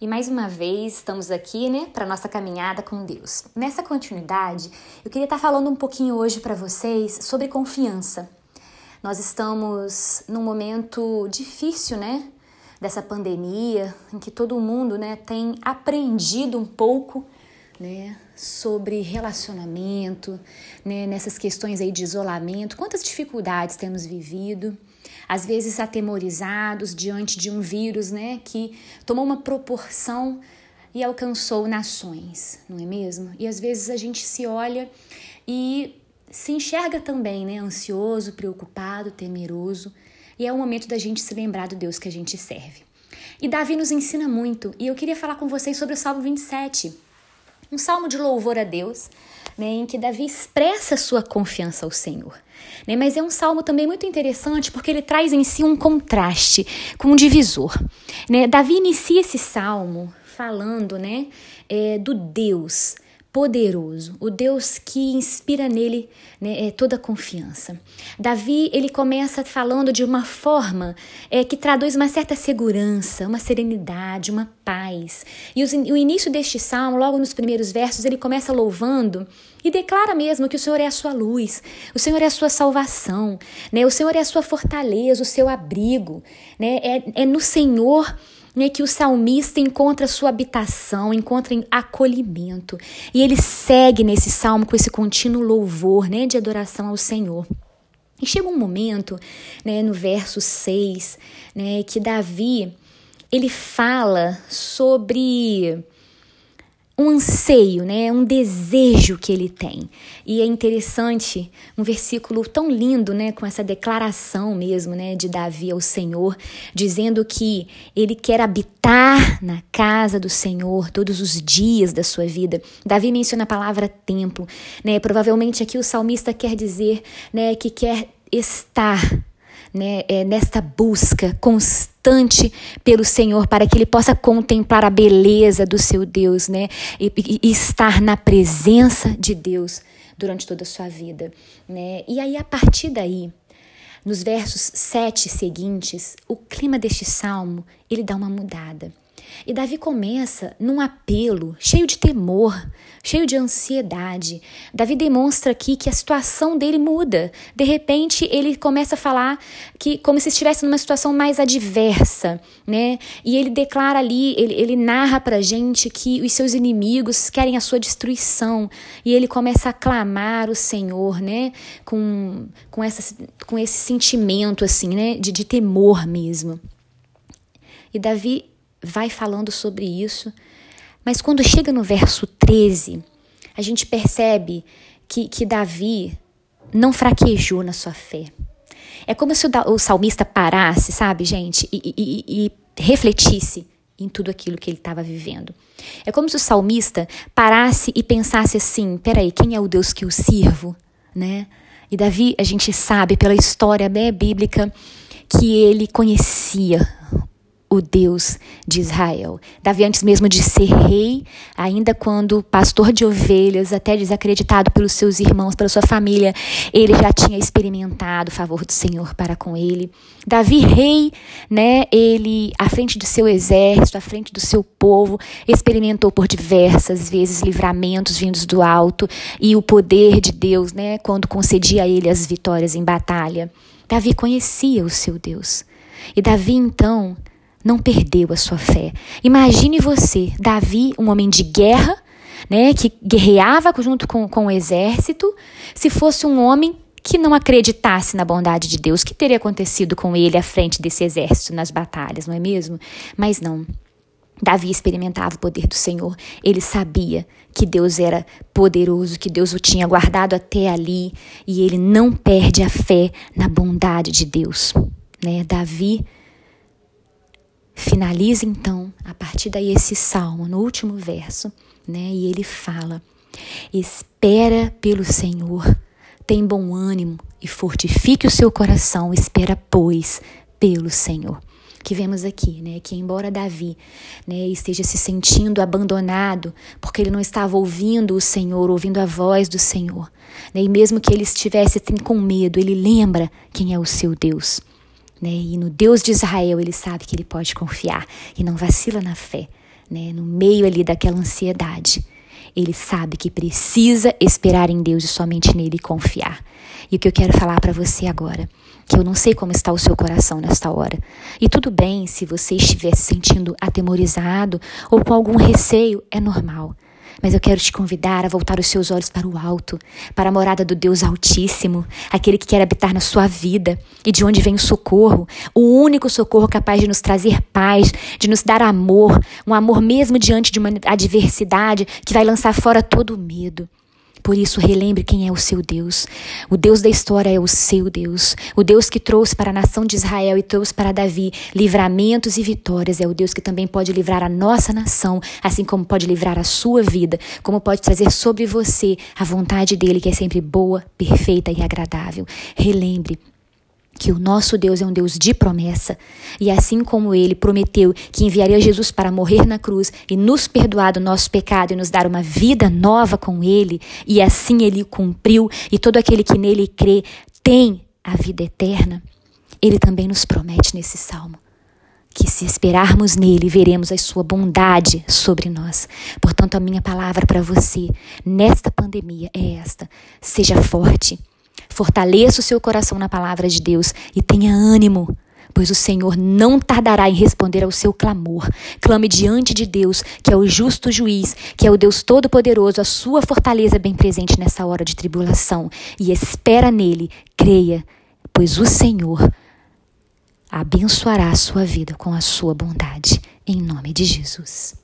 E mais uma vez estamos aqui, né, para nossa caminhada com Deus. Nessa continuidade, eu queria estar falando um pouquinho hoje para vocês sobre confiança. Nós estamos num momento difícil, né, dessa pandemia, em que todo mundo, né, tem aprendido um pouco, né, sobre relacionamento, né, nessas questões aí de isolamento, quantas dificuldades temos vivido às vezes atemorizados diante de um vírus, né, que tomou uma proporção e alcançou nações, não é mesmo? E às vezes a gente se olha e se enxerga também, né, ansioso, preocupado, temeroso, e é o momento da gente se lembrar do Deus que a gente serve. E Davi nos ensina muito, e eu queria falar com vocês sobre o Salmo 27, um salmo de louvor a Deus, né, em que Davi expressa sua confiança ao Senhor. Né, mas é um salmo também muito interessante porque ele traz em si um contraste com um divisor. Né? Davi inicia esse salmo falando né, é, do Deus poderoso, o Deus que inspira nele né, é, toda a confiança. Davi ele começa falando de uma forma é, que traduz uma certa segurança, uma serenidade, uma paz. E os, o início deste salmo, logo nos primeiros versos, ele começa louvando e declara mesmo que o Senhor é a sua luz, o Senhor é a sua salvação, né? o Senhor é a sua fortaleza, o seu abrigo. Né? É, é no Senhor né, que o salmista encontra sua habitação, encontra acolhimento. E ele segue nesse salmo com esse contínuo louvor né, de adoração ao Senhor. E chega um momento, né, no verso 6, né, que Davi ele fala sobre um anseio, né? um desejo que ele tem. E é interessante, um versículo tão lindo, né? com essa declaração mesmo né? de Davi ao Senhor, dizendo que ele quer habitar na casa do Senhor todos os dias da sua vida. Davi menciona a palavra templo. Né? Provavelmente aqui o salmista quer dizer né? que quer estar né, é, nesta busca constante pelo Senhor, para que ele possa contemplar a beleza do seu Deus, né, e, e, estar na presença de Deus durante toda a sua vida, né? E aí a partir daí, nos versos sete seguintes, o clima deste salmo ele dá uma mudada. E Davi começa num apelo cheio de temor, cheio de ansiedade. Davi demonstra aqui que a situação dele muda. De repente, ele começa a falar que como se estivesse numa situação mais adversa, né? E ele declara ali, ele, ele narra pra gente que os seus inimigos querem a sua destruição. E ele começa a clamar o Senhor, né? Com, com, essa, com esse sentimento, assim, né? De, de temor mesmo. E Davi vai falando sobre isso, mas quando chega no verso 13, a gente percebe que, que Davi não fraquejou na sua fé. É como se o, o salmista parasse, sabe, gente, e, e, e refletisse em tudo aquilo que ele estava vivendo. É como se o salmista parasse e pensasse assim: peraí, quem é o Deus que eu sirvo? Né? E Davi, a gente sabe pela história né, bíblica que ele conhecia o Deus de Israel. Davi, antes mesmo de ser rei, ainda quando pastor de ovelhas, até desacreditado pelos seus irmãos, pela sua família, ele já tinha experimentado o favor do Senhor para com ele. Davi, rei, né, ele, à frente do seu exército, à frente do seu povo, experimentou por diversas vezes livramentos vindos do alto e o poder de Deus, né, quando concedia a ele as vitórias em batalha. Davi conhecia o seu Deus. E Davi, então, não perdeu a sua fé. Imagine você, Davi, um homem de guerra, né, que guerreava junto com, com o exército, se fosse um homem que não acreditasse na bondade de Deus, que teria acontecido com ele à frente desse exército nas batalhas, não é mesmo? Mas não. Davi experimentava o poder do Senhor. Ele sabia que Deus era poderoso, que Deus o tinha guardado até ali, e ele não perde a fé na bondade de Deus. Né? Davi Finaliza então, a partir daí, esse salmo, no último verso, né? E ele fala: Espera pelo Senhor, tem bom ânimo e fortifique o seu coração, espera, pois, pelo Senhor. Que vemos aqui, né? Que embora Davi né, esteja se sentindo abandonado, porque ele não estava ouvindo o Senhor, ouvindo a voz do Senhor, né, e mesmo que ele estivesse assim, com medo, ele lembra quem é o seu Deus. Né? E no Deus de Israel ele sabe que ele pode confiar e não vacila na fé. né, no meio ali daquela ansiedade, ele sabe que precisa esperar em Deus e somente nele confiar. E o que eu quero falar para você agora, que eu não sei como está o seu coração nesta hora. E tudo bem se você estiver se sentindo atemorizado ou com algum receio, é normal. Mas eu quero te convidar a voltar os seus olhos para o alto, para a morada do Deus Altíssimo, aquele que quer habitar na sua vida e de onde vem o socorro, o único socorro capaz de nos trazer paz, de nos dar amor, um amor mesmo diante de uma adversidade que vai lançar fora todo o medo. Por isso, relembre quem é o seu Deus. O Deus da história é o seu Deus. O Deus que trouxe para a nação de Israel e trouxe para Davi livramentos e vitórias. É o Deus que também pode livrar a nossa nação, assim como pode livrar a sua vida, como pode trazer sobre você a vontade dele, que é sempre boa, perfeita e agradável. Relembre que o nosso Deus é um Deus de promessa, e assim como ele prometeu que enviaria Jesus para morrer na cruz e nos perdoar do nosso pecado e nos dar uma vida nova com ele, e assim ele cumpriu, e todo aquele que nele crê tem a vida eterna, ele também nos promete nesse salmo que se esperarmos nele, veremos a sua bondade sobre nós. Portanto, a minha palavra para você nesta pandemia é esta: seja forte Fortaleça o seu coração na palavra de Deus e tenha ânimo, pois o Senhor não tardará em responder ao seu clamor. Clame diante de Deus, que é o justo juiz, que é o Deus todo-poderoso, a sua fortaleza bem presente nessa hora de tribulação. E espera nele, creia, pois o Senhor abençoará a sua vida com a sua bondade. Em nome de Jesus.